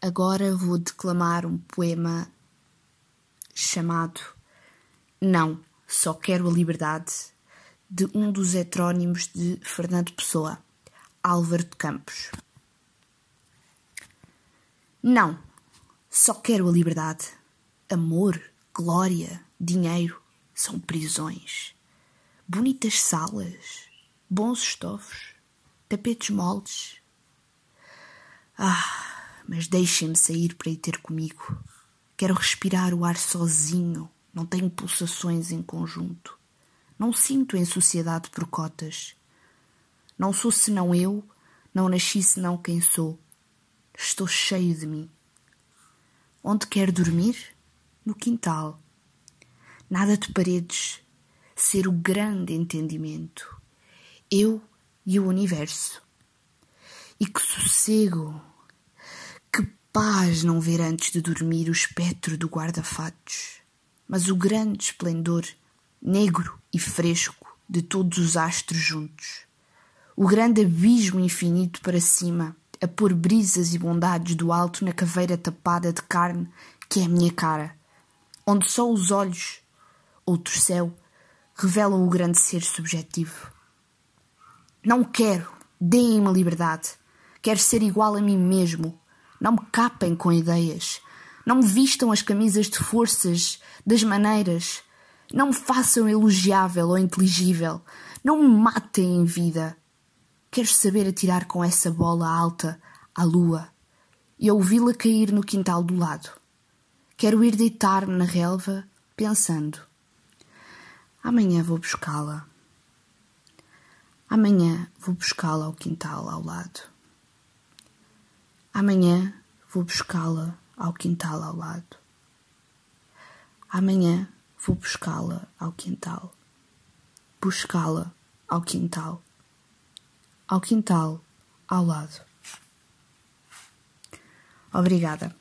Agora vou declamar um poema chamado Não, só quero a liberdade, de um dos heterónimos de Fernando Pessoa, Álvaro de Campos. Não, só quero a liberdade. Amor, glória, dinheiro são prisões. Bonitas salas, bons estofos, tapetes moldes. Ah, mas deixem-me sair para ir ter comigo. Quero respirar o ar sozinho, não tenho pulsações em conjunto. Não sinto em sociedade por cotas. Não sou senão eu, não nasci senão quem sou. Estou cheio de mim. Onde quero dormir? No quintal. Nada de paredes. Ser o grande entendimento. Eu e o universo. E que sossego, paz não ver antes de dormir o espectro do guarda-fatos, mas o grande esplendor, negro e fresco, de todos os astros juntos. O grande abismo infinito para cima, a pôr brisas e bondades do alto na caveira tapada de carne que é a minha cara, onde só os olhos, outro céu, revelam o grande ser subjetivo. Não quero, deem-me liberdade. Quero ser igual a mim mesmo, não me capem com ideias. Não me vistam as camisas de forças, das maneiras. Não me façam elogiável ou inteligível. Não me matem em vida. Quero saber atirar com essa bola alta à lua e ouvi-la cair no quintal do lado. Quero ir deitar-me na relva pensando. Amanhã vou buscá-la. Amanhã vou buscá-la ao quintal ao lado. Amanhã vou buscá-la ao quintal ao lado. Amanhã vou buscá-la ao quintal. Buscá-la ao quintal. Ao quintal ao lado. Obrigada.